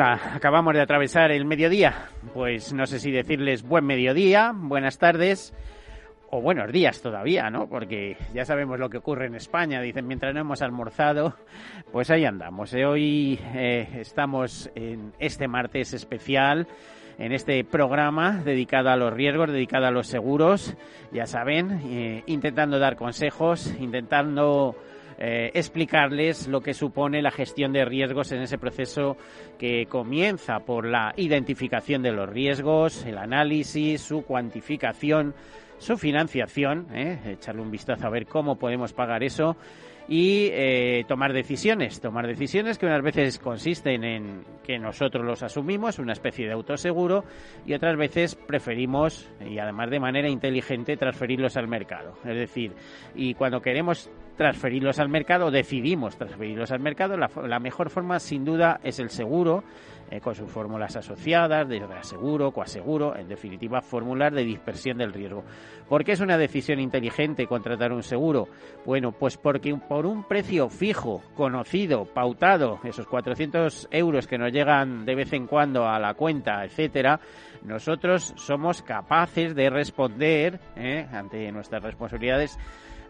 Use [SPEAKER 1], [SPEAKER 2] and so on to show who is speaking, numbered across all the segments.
[SPEAKER 1] Acabamos de atravesar el mediodía. Pues no sé si decirles buen mediodía, buenas tardes o buenos días todavía, ¿no? Porque ya sabemos lo que ocurre en España. Dicen, mientras no hemos almorzado, pues ahí andamos. ¿eh? Hoy eh, estamos en este martes especial en este programa dedicado a los riesgos, dedicado a los seguros, ya saben, eh, intentando dar consejos, intentando eh, explicarles lo que supone la gestión de riesgos en ese proceso que comienza por la identificación de los riesgos, el análisis, su cuantificación, su financiación, ¿eh? echarle un vistazo a ver cómo podemos pagar eso y eh, tomar decisiones, tomar decisiones que unas veces consisten en que nosotros los asumimos, una especie de autoseguro, y otras veces preferimos, y además de manera inteligente, transferirlos al mercado. Es decir, y cuando queremos transferirlos al mercado, decidimos transferirlos al mercado, la, mejor forma sin duda es el seguro, eh, con sus fórmulas asociadas, de aseguro, coaseguro, en definitiva, fórmulas de dispersión del riesgo. ¿Por qué es una decisión inteligente contratar un seguro? Bueno, pues porque por un precio fijo, conocido, pautado, esos 400 euros que nos llegan de vez en cuando a la cuenta, etcétera, nosotros somos capaces de responder eh, ante nuestras responsabilidades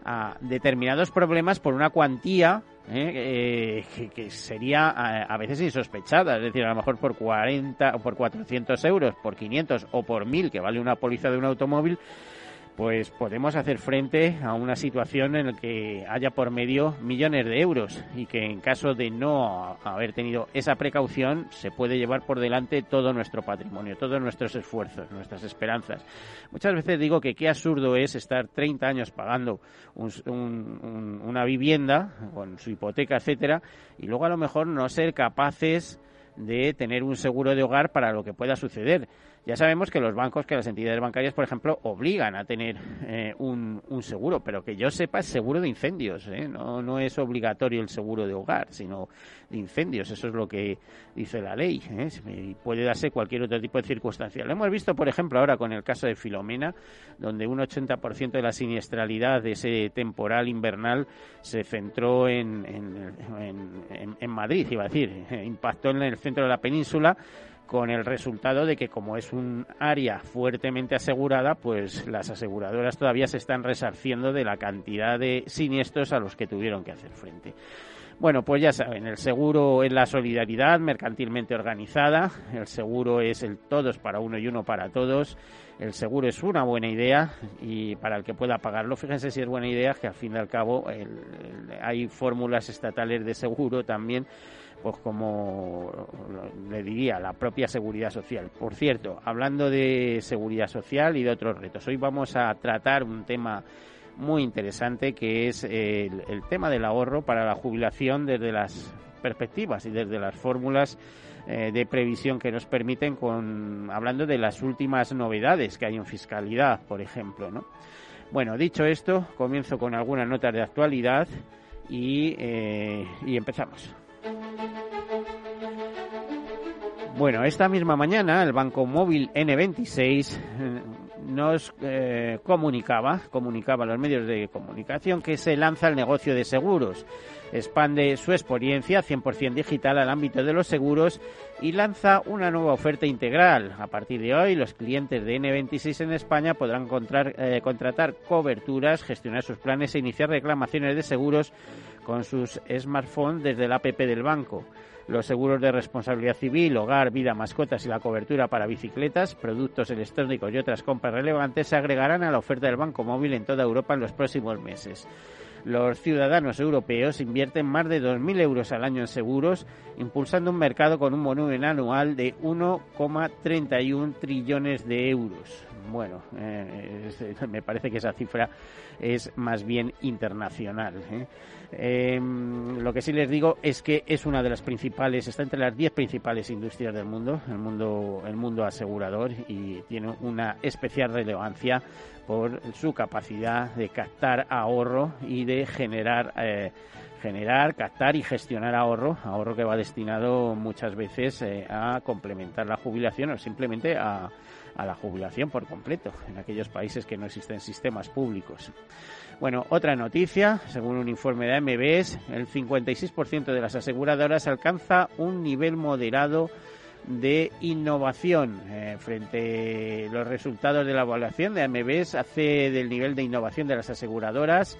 [SPEAKER 1] a determinados problemas por una cuantía ¿eh? Eh, que, sería a, veces insospechada, es decir, a lo mejor por 40 o por 400 euros, por 500 o por 1000 que vale una póliza de un automóvil, pues podemos hacer frente a una situación en la que haya por medio millones de euros y que en caso de no haber tenido esa precaución se puede llevar por delante todo nuestro patrimonio, todos nuestros esfuerzos, nuestras esperanzas. Muchas veces digo que qué absurdo es estar 30 años pagando una vivienda con su hipoteca, etcétera, y luego a lo mejor no ser capaces de tener un seguro de hogar para lo que pueda suceder. Ya sabemos que los bancos, que las entidades bancarias, por ejemplo, obligan a tener eh, un, seguro, pero que yo sepa es seguro de incendios, ¿eh? no, no es obligatorio el seguro de hogar, sino de incendios, eso es lo que dice la ley, ¿eh? y puede darse cualquier otro tipo de circunstancia. Lo hemos visto, por ejemplo, ahora con el caso de Filomena, donde un 80% de la siniestralidad de ese temporal invernal se centró en, en, en Madrid, iba a decir, impactó en el centro de la península, con el resultado de que como es un área fuertemente asegurada, pues las aseguradoras todavía se están resarciendo de la cantidad de siniestros a los que tuvieron que hacer frente. Bueno, pues ya saben, el seguro es la solidaridad mercantilmente organizada, el seguro es el todos para uno y uno para todos, el seguro es una buena idea y para el que pueda pagarlo, fíjense si es buena idea que al fin y al cabo hay fórmulas estatales de seguro también pues como le diría, la propia seguridad social. Por cierto, hablando de seguridad social y de otros retos, hoy vamos a tratar un tema muy interesante que es el, tema del ahorro para la jubilación desde las perspectivas y desde las fórmulas eh, de previsión que nos permiten con hablando de las últimas novedades que hay en fiscalidad, por ejemplo, ¿no? Bueno, dicho esto, comienzo con algunas notas de actualidad y, eh, y empezamos. Bueno, esta misma mañana el Banco Móvil N26 eh, nos eh, comunicaba, comunicaba a los medios de comunicación que se lanza el negocio de seguros. Expande su experiencia 100% digital al ámbito de los seguros y lanza una nueva oferta integral. A partir de hoy, los clientes de N26 en España podrán eh, contratar coberturas, gestionar sus planes e iniciar reclamaciones de seguros con sus smartphones desde la app del banco los seguros de responsabilidad civil, hogar, vida, mascotas y la cobertura para bicicletas, productos electrónicos y otras compras relevantes se agregarán a la oferta del Banco Móvil en toda Europa en los próximos meses. Los ciudadanos europeos invierten más de 2.000 euros al año en seguros, impulsando un mercado con un volumen anual de 1,31 trillones de euros. bueno, eh, me parece que esa cifra es más bien internacional. ¿eh? Em, lo que sí les digo es que es una de las principales, está entre las 10 principales industrias del mundo, el mundo, el mundo asegurador, y tiene una especial relevancia por su capacidad de captar ahorro y de generar eh, generar, captar y gestionar ahorro, ahorro que va destinado muchas veces eh, a complementar la jubilación o simplemente a, a la jubilación por completo en aquellos países que no existen sistemas públicos. Bueno, otra noticia, según un informe de MBS, el 56% de las aseguradoras alcanza un nivel moderado de innovación. Eh, frente a los resultados de la evaluación de MBS hace del nivel de innovación de las aseguradoras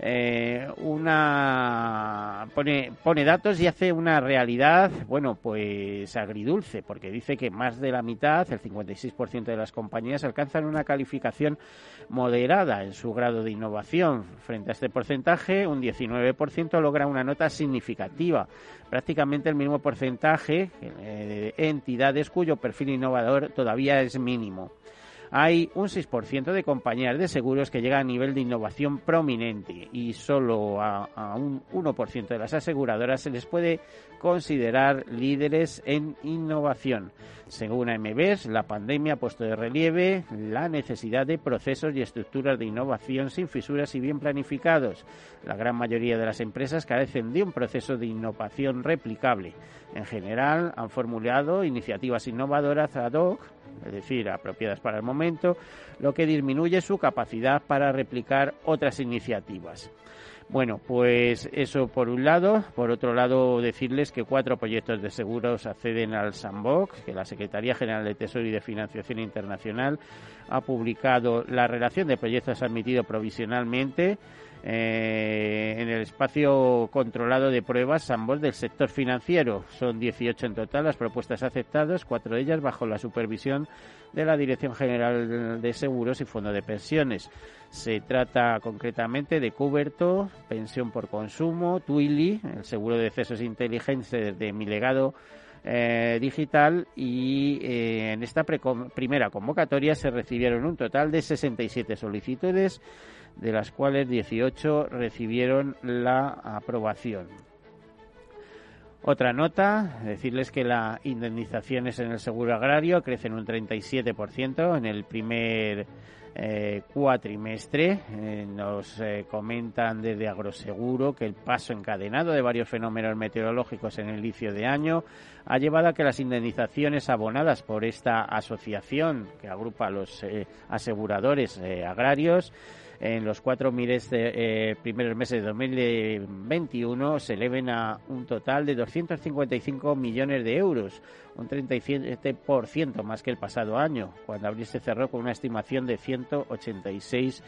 [SPEAKER 1] eh, una pone, pone datos y hace una realidad, bueno, pues agridulce, porque dice que más de la mitad, el 56% de las compañías alcanzan una calificación moderada en su grado de innovación. Frente a este porcentaje, un 19% logra una nota significativa, prácticamente el mismo porcentaje eh, de entidades cuyo perfil innovador todavía es mínimo hay un 6% de compañías de seguros que llegan a nivel de innovación prominente y solo a, un 1% de las aseguradoras se les puede considerar líderes en innovación. Según AMBs, la pandemia ha puesto de relieve la necesidad de procesos y estructuras de innovación sin fisuras y bien planificados. La gran mayoría de las empresas carecen de un proceso de innovación replicable. En general, han formulado iniciativas innovadoras ad hoc es decir, apropiadas para el momento, lo que disminuye su capacidad para replicar otras iniciativas. Bueno, pues eso por un lado. Por otro lado, decirles que cuatro proyectos de seguros acceden al Sandbox, que la Secretaría General de Tesoro y de Financiación Internacional ha publicado la relación de proyectos admitidos provisionalmente eh, en el espacio controlado de pruebas ambos del sector financiero. Son 18 en total las propuestas aceptadas, cuatro de ellas bajo la supervisión de la Dirección General de Seguros y Fondo de Pensiones. Se trata concretamente de Cuberto, Pensión por Consumo, Twilly, el seguro de excesos inteligentes de mi legado eh, digital y eh, en esta primera convocatoria se recibieron un total de 67 solicitudes de las cuales 18 recibieron la aprobación. Otra nota, decirles que las indemnizaciones en el seguro agrario crecen un 37% en el primer eh, cuatrimestre. Eh, nos eh, comentan desde Agroseguro que el paso encadenado de varios fenómenos meteorológicos en el inicio de año ha llevado a que las indemnizaciones abonadas por esta asociación que agrupa a los aseguradores agrarios en los cuatro miles eh, primeros meses de 2021 se eleven a un total de 255 millones de euros, un 37% más que el pasado año, cuando abril se cerró con una estimación de 186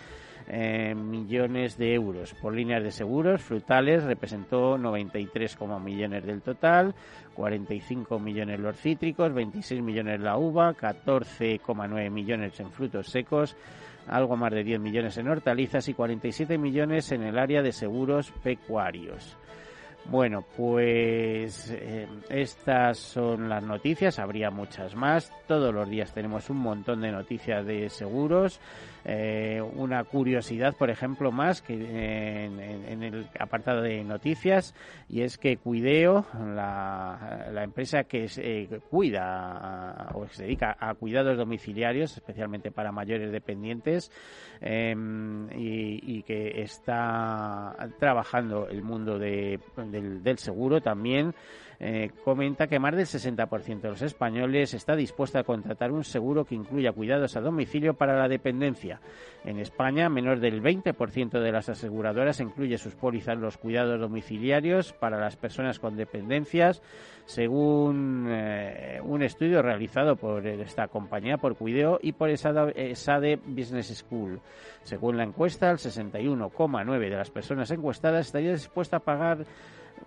[SPEAKER 1] eh, millones de euros. Por líneas de seguros, frutales representó 93, millones del total, 45 millones los cítricos, 26 millones la uva, 14,9 millones en frutos secos, algo más de 10 millones en hortalizas y 47 millones en el área de seguros pecuarios. Bueno, pues eh, estas son las noticias, habría muchas más. Todos los días tenemos un montón de noticias de seguros. Eh, una curiosidad, por ejemplo, más que en, el apartado de noticias, y es que Cuideo, la, empresa que eh, cuida o se dedica a cuidados domiciliarios, especialmente para mayores dependientes, em, y, que está trabajando el mundo del, seguro también, eh, comenta que más del 60% de los españoles está dispuesto a contratar un seguro que incluya cuidados a domicilio para la dependencia. En España, menos del 20% de las aseguradoras incluye sus pólizas los cuidados domiciliarios para las personas con dependencias, según eh, un estudio realizado por esta compañía, por Cuideo y por SADE Business School. Según la encuesta, el 61,9% de las personas encuestadas estaría dispuesta a pagar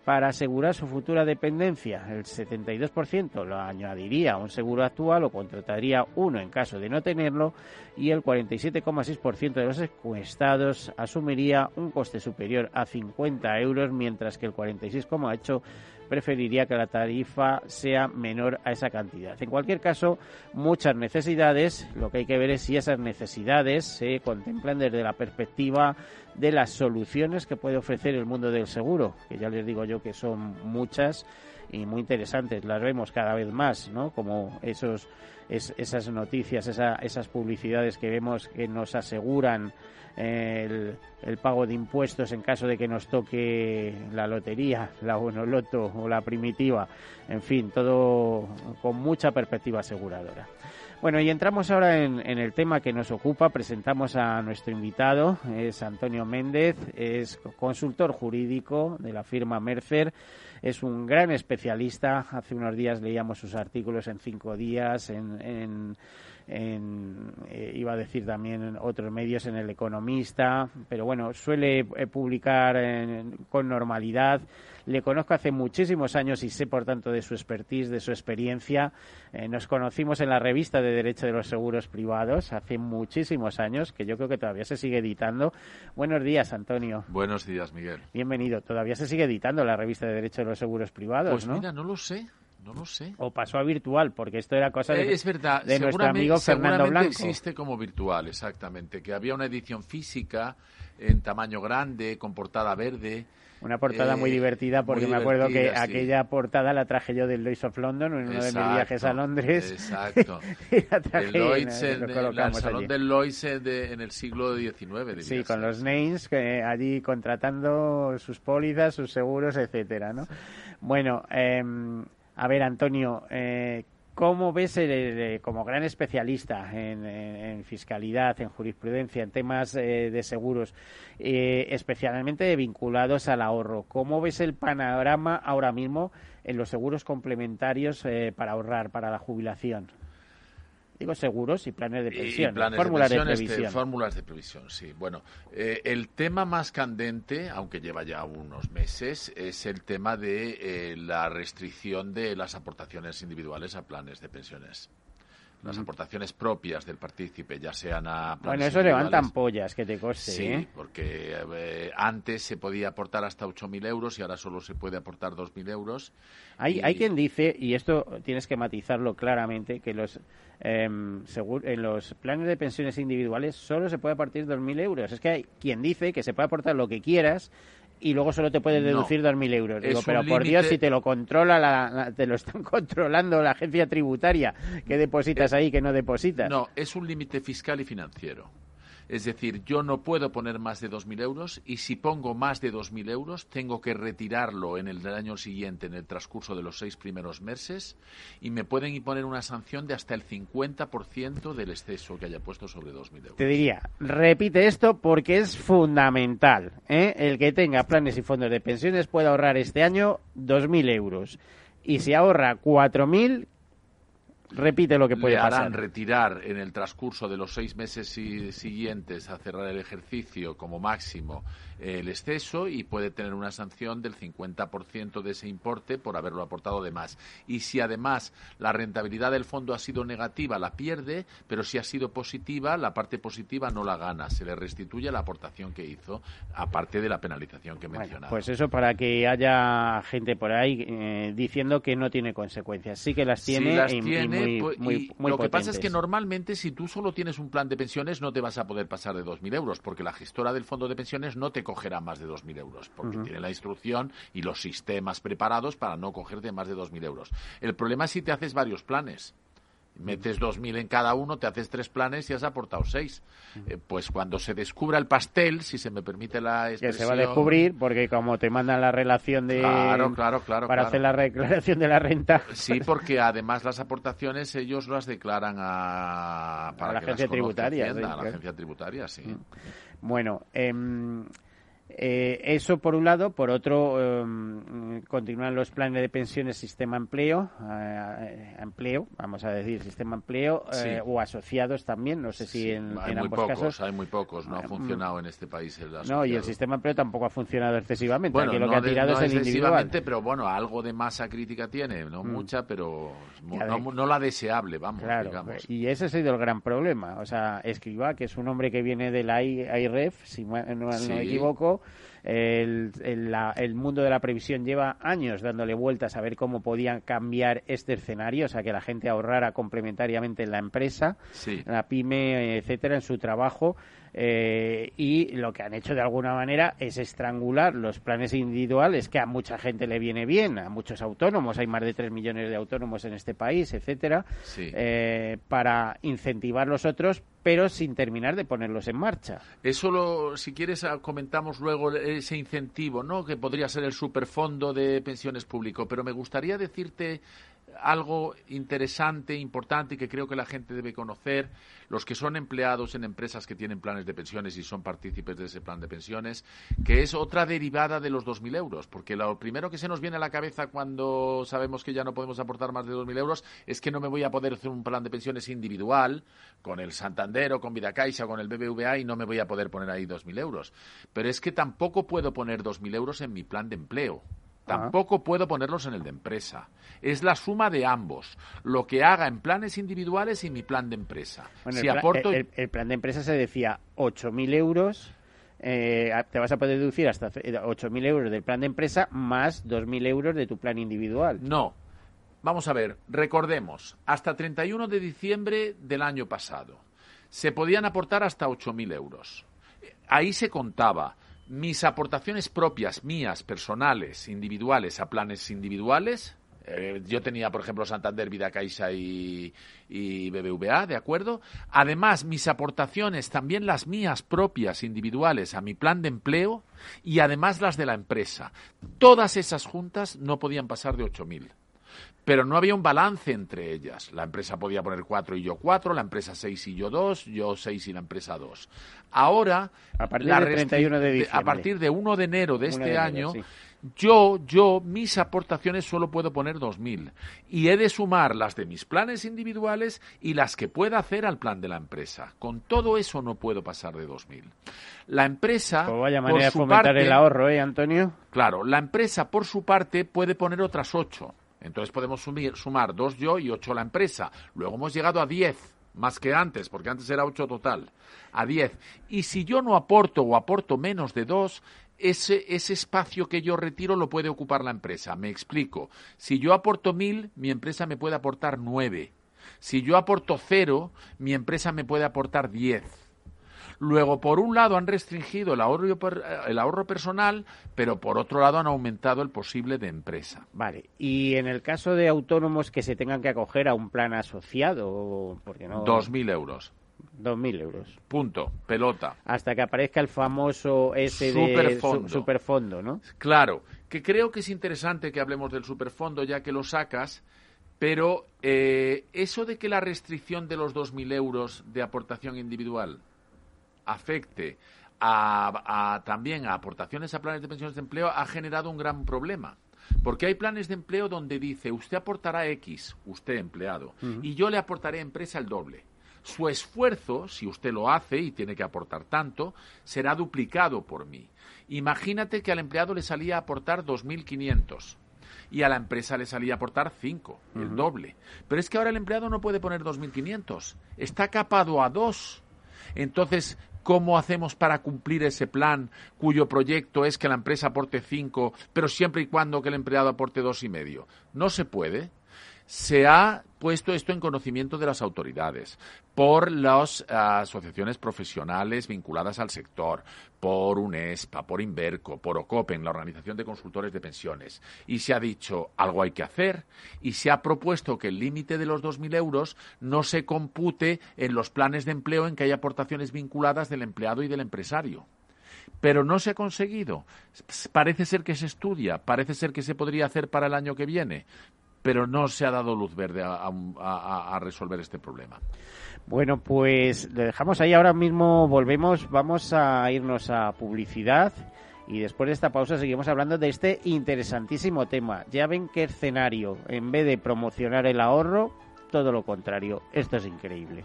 [SPEAKER 1] para asegurar su futura dependencia. El 72% lo añadiría a un seguro actual o contrataría uno en caso de no tenerlo y el 47,6% de los encuestados asumiría un coste superior a 50 euros, mientras que el 46,8% preferiría que la tarifa sea menor a esa cantidad. En cualquier caso, muchas necesidades, lo que hay que ver es si esas necesidades se contemplan desde la perspectiva de las soluciones que puede ofrecer el mundo del seguro, que ya les digo yo que son muchas y muy interesantes, las vemos cada vez más, ¿no? Como esos, esas noticias, esas publicidades que vemos que nos aseguran el, el, pago de impuestos en caso de que nos toque la lotería, la bonoloto o la primitiva, en fin, todo con mucha perspectiva aseguradora. Bueno, y entramos ahora en, el tema que nos ocupa. Presentamos a nuestro invitado, es Antonio Méndez, es consultor jurídico de la firma Mercer, es un gran especialista. Hace unos días leíamos sus artículos en cinco días, en, eh, iba a decir también en otros medios, en El Economista, pero bueno, suele eh, publicar con normalidad le conozco hace muchísimos años y sé, por tanto, de su expertise, de su experiencia. Eh, nos conocimos en la revista de Derecho de los Seguros Privados hace muchísimos años, que yo creo que todavía se sigue editando. Buenos días, Antonio.
[SPEAKER 2] Buenos días, Miguel.
[SPEAKER 1] Bienvenido. Todavía se sigue editando la revista de Derecho de los Seguros Privados,
[SPEAKER 2] pues
[SPEAKER 1] ¿no?
[SPEAKER 2] mira, no lo sé. No lo sé.
[SPEAKER 1] O pasó a virtual, porque esto era cosa de,
[SPEAKER 2] eh, es verdad.
[SPEAKER 1] de nuestro amigo Fernando Blanco.
[SPEAKER 2] existe como virtual, exactamente. Que había una edición física en tamaño grande, con portada verde,
[SPEAKER 1] una portada muy eh, divertida porque me acuerdo que aquella portada la traje yo del Lloyds of London en uno de mis viajes a Londres.
[SPEAKER 2] Exacto. el Lloyds, el, salón del Lloyds en el siglo XIX.
[SPEAKER 1] Sí, con los names que allí contratando sus pólizas, sus seguros, etcétera, ¿no? Bueno, em, a ver, Antonio, eh, ¿Cómo ves como gran especialista en, fiscalidad, en jurisprudencia, en temas eh, de seguros, eh, especialmente vinculados al ahorro? ¿Cómo ves el panorama ahora mismo en los seguros complementarios eh, para ahorrar, para la jubilación? Digo seguros y planes de pensión, fórmulas de, previsión.
[SPEAKER 2] fórmulas de previsión, sí. Bueno, eh, el tema más candente, aunque lleva ya unos meses, es el tema de eh, la restricción de las aportaciones individuales a planes de pensiones las aportaciones propias del partícipe, ya sean a
[SPEAKER 1] Bueno, eso levantan pollas, que te coste.
[SPEAKER 2] Sí,
[SPEAKER 1] ¿eh?
[SPEAKER 2] porque antes se podía aportar hasta 8.000 euros y ahora solo se puede aportar 2.000 euros.
[SPEAKER 1] Hay, hay quien dice, y esto tienes que matizarlo claramente, que los Em, en los planes de pensiones individuales solo se puede aportar 2.000 euros. Es que hay quien dice que se puede aportar lo que quieras y luego solo te puede deducir 2.000 euros. Digo, pero por Dios, si te lo controla, la, te lo están controlando la agencia tributaria, que depositas ahí, que no depositas.
[SPEAKER 2] No, es un límite fiscal y financiero. Es decir, yo no puedo poner más de 2.000 euros y si pongo más de 2.000 euros tengo que retirarlo en el año siguiente, en el transcurso de los seis primeros meses, y me pueden imponer una sanción de hasta el 50% del exceso que haya puesto sobre 2.000 euros.
[SPEAKER 1] Te diría, repite esto porque es fundamental. ¿eh? El que tenga planes y fondos de pensiones puede ahorrar este año 2.000 euros. Y si ahorra 4.000, repite lo que puede
[SPEAKER 2] le
[SPEAKER 1] harán
[SPEAKER 2] retirar en el transcurso de los seis meses siguientes a cerrar el ejercicio como máximo el exceso y puede tener una sanción del 50% de ese importe por haberlo aportado de más. Y si además la rentabilidad del fondo ha sido negativa, la pierde, pero si ha sido positiva, la parte positiva no la gana. Se le restituye la aportación que hizo, aparte de la penalización que mencionaba.
[SPEAKER 1] Pues eso para que haya gente por ahí eh, diciendo que no tiene consecuencias. Sí que las tiene,
[SPEAKER 2] las
[SPEAKER 1] y,
[SPEAKER 2] tiene
[SPEAKER 1] muy,
[SPEAKER 2] Lo que pasa es que normalmente si tú solo tienes un plan de pensiones no te vas a poder pasar de 2.000 euros, porque la gestora del fondo de pensiones no te cogerá más de 2.000 euros, porque tiene la instrucción y los sistemas preparados para no cogerte más de 2.000 euros. El problema es si te haces varios planes metes 2.000 en cada uno, te haces tres planes y has aportado seis. Eh, pues cuando se descubra el pastel, si se me permite la expresión...
[SPEAKER 1] Que se va a descubrir, porque como te mandan la relación de...
[SPEAKER 2] Claro, claro, claro.
[SPEAKER 1] Para hacer la declaración de la renta.
[SPEAKER 2] Sí, porque además las aportaciones ellos las declaran a...
[SPEAKER 1] Para la agencia tributaria.
[SPEAKER 2] a la agencia tributaria, sí.
[SPEAKER 1] Bueno, eh, eh, eso por un lado, por otro, em, continúan los planes de pensiones sistema empleo, eh, empleo, vamos a decir sistema empleo, eh, o asociados también, no sé si en,
[SPEAKER 2] hay
[SPEAKER 1] muy
[SPEAKER 2] pocos,
[SPEAKER 1] casos.
[SPEAKER 2] Hay muy pocos, no ha mm, funcionado en este país el
[SPEAKER 1] No, y el sistema empleo tampoco ha funcionado excesivamente, bueno, lo que ha tirado es el individual.
[SPEAKER 2] pero bueno, algo de masa crítica tiene, no mm. mucha, pero no, la deseable, vamos, digamos.
[SPEAKER 1] Y ese ha sido el gran problema, o sea, Escriba, que es un hombre que viene de la IREF, si no me equivoco, el, el, mundo de la previsión lleva años dándole vueltas a ver cómo podían cambiar este escenario, o sea, que la gente ahorrara complementariamente en la empresa, la pyme, etcétera, en su trabajo. Eh, y lo que han hecho de alguna manera es estrangular los planes individuales que a mucha gente le viene bien, a muchos autónomos, hay más de 3 millones de autónomos en este país, etcétera, eh, para incentivar los otros, pero sin terminar de ponerlos en marcha.
[SPEAKER 2] Eso, lo, si quieres, ah, comentamos luego ese incentivo, ¿no? Que podría ser el superfondo de pensiones público. Pero me gustaría decirte algo interesante, importante que creo que la gente debe conocer, los que son empleados en empresas que tienen planes de pensiones y son partícipes de ese plan de pensiones, que es otra derivada de los 2.000 euros, porque lo primero que se nos viene a la cabeza cuando sabemos que ya no podemos aportar más de 2.000 euros es que no me voy a poder hacer un plan de pensiones individual con el Santander o con Vidacaixa o con el BBVA y no me voy a poder poner ahí 2.000 euros. Pero es que tampoco puedo poner 2.000 euros en mi plan de empleo. Tampoco puedo ponerlos en el de empresa. Es la suma de ambos. Lo que haga en planes individuales y mi plan de empresa.
[SPEAKER 1] si el, aporto... el, plan de empresa se decía 8.000 euros. Eh, te vas a poder deducir hasta 8.000 euros del plan de empresa más 2.000 euros de tu plan individual.
[SPEAKER 2] No. Vamos a ver, recordemos, hasta 31 de diciembre del año pasado se podían aportar hasta 8.000 euros. Ahí se contaba mis aportaciones propias, mías, personales, individuales, a planes individuales. Eh, yo tenía, por ejemplo, Santander, Vida Caixa y, y, BBVA, ¿de acuerdo? Además, mis aportaciones, también las mías propias, individuales, a mi plan de empleo y además las de la empresa. Todas esas juntas no podían pasar de 8.000 pero no había un balance entre ellas. La empresa podía poner cuatro y yo cuatro, la empresa seis y yo dos, yo seis y la empresa dos. Ahora,
[SPEAKER 1] a partir, de, 31 de,
[SPEAKER 2] a partir de 1 de enero de este año, yo, yo, mis aportaciones solo puedo poner 2.000 y he de sumar las de mis planes individuales y las que pueda hacer al plan de la empresa. Con todo eso no puedo pasar de 2.000. La empresa,
[SPEAKER 1] pues vaya manera por su parte, el ahorro, ¿eh, Antonio?
[SPEAKER 2] Claro, la empresa por su parte puede poner otras 8 entonces podemos sumar dos yo y ocho la empresa. Luego hemos llegado a diez, más que antes, porque antes era ocho total, a diez. Y si yo no aporto o aporto menos de dos, ese, ese espacio que yo retiro lo puede ocupar la empresa. Me explico. Si yo aporto mil, mi empresa me puede aportar nueve. Si yo aporto cero, mi empresa me puede aportar diez. Luego, por un lado, han restringido el ahorro, el ahorro personal, pero por otro lado han aumentado el posible de empresa.
[SPEAKER 1] Vale. Y en el caso de autónomos que se tengan que acoger a un plan asociado, porque no.
[SPEAKER 2] 2.000 euros.
[SPEAKER 1] 2.000 euros.
[SPEAKER 2] Punto. Pelota.
[SPEAKER 1] Hasta que aparezca el famoso ese superfondo. superfondo, ¿no?
[SPEAKER 2] Claro. Que creo que es interesante que hablemos del superfondo ya que lo sacas. Pero eh, eso de que la restricción de los 2.000 euros de aportación individual afecte a, también a aportaciones a planes de pensiones de empleo ha generado un gran problema. Porque hay planes de empleo donde dice usted aportará X, usted empleado, y yo le aportaré empresa el doble. Su esfuerzo, si usted lo hace y tiene que aportar tanto, será duplicado por mí. Imagínate que al empleado le salía a aportar 2.500 y a la empresa le salía a aportar 5, el doble. Pero es que ahora el empleado no puede poner 2.500, está capado a 2. Entonces, ¿Cómo hacemos para cumplir ese plan cuyo proyecto es que la empresa aporte cinco, pero siempre y cuando que el empleado aporte dos y medio? No se puede se ha puesto esto en conocimiento de las autoridades por las asociaciones profesionales vinculadas al sector, por UNESPA, por Inverco, por OCOPEN, la Organización de Consultores de Pensiones. Y se ha dicho algo hay que hacer y se ha propuesto que el límite de los 2.000 euros no se compute en los planes de empleo en que hay aportaciones vinculadas del empleado y del empresario pero no se ha conseguido. Parece ser que se estudia, parece ser que se podría hacer para el año que viene, pero no se ha dado luz verde a, resolver este problema.
[SPEAKER 1] Bueno, pues lo dejamos ahí. Ahora mismo volvemos, vamos a irnos a publicidad y después de esta pausa seguimos hablando de este interesantísimo tema. Ya ven qué escenario, en vez de promocionar el ahorro, todo lo contrario. Esto es increíble.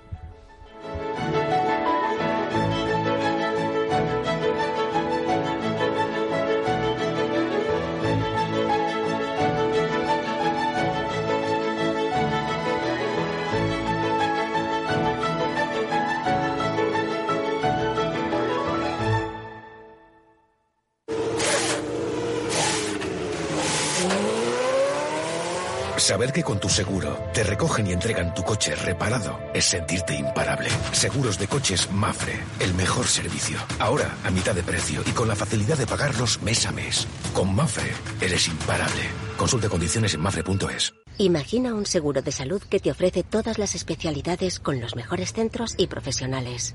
[SPEAKER 3] Saber que con tu seguro te recogen y entregan tu coche reparado es sentirte imparable. Seguros de coches Mafre, el mejor servicio. Ahora a mitad de precio y con la facilidad de pagarlos mes a mes. Con Mafre eres imparable. Consulte condiciones en mafre.es.
[SPEAKER 4] Imagina un seguro de salud que te ofrece todas las especialidades con los mejores centros y profesionales.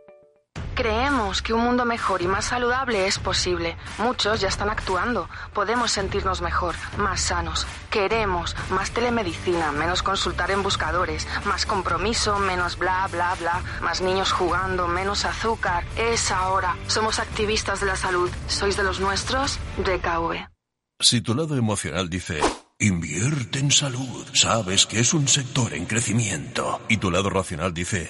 [SPEAKER 5] Creemos que un mundo mejor y más saludable es posible. Muchos ya están actuando. Podemos sentirnos mejor, más sanos. Queremos más telemedicina, menos consultar en buscadores, más compromiso, menos bla, bla, bla, más niños jugando, menos azúcar. Es ahora. Somos activistas de la salud. ¿Sois de los nuestros? DKV.
[SPEAKER 6] Si tu lado emocional dice, invierte en salud, sabes que es un sector en crecimiento, y tu lado racional dice,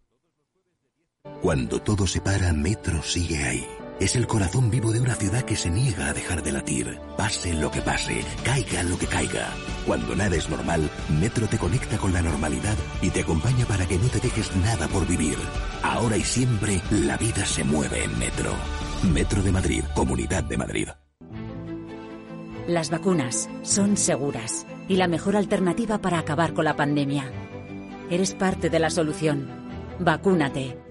[SPEAKER 7] Cuando todo se para, Metro sigue ahí. Es el corazón vivo de una ciudad que se niega a dejar de latir. Pase lo que pase, caiga lo que caiga. Cuando nada es normal, Metro te conecta con la normalidad y te acompaña para que no te dejes nada por vivir. Ahora y siempre, la vida se mueve en Metro. Metro de Madrid, Comunidad de Madrid.
[SPEAKER 8] Las vacunas son seguras y la mejor alternativa para acabar con la pandemia. Eres parte de la solución. Vacúnate.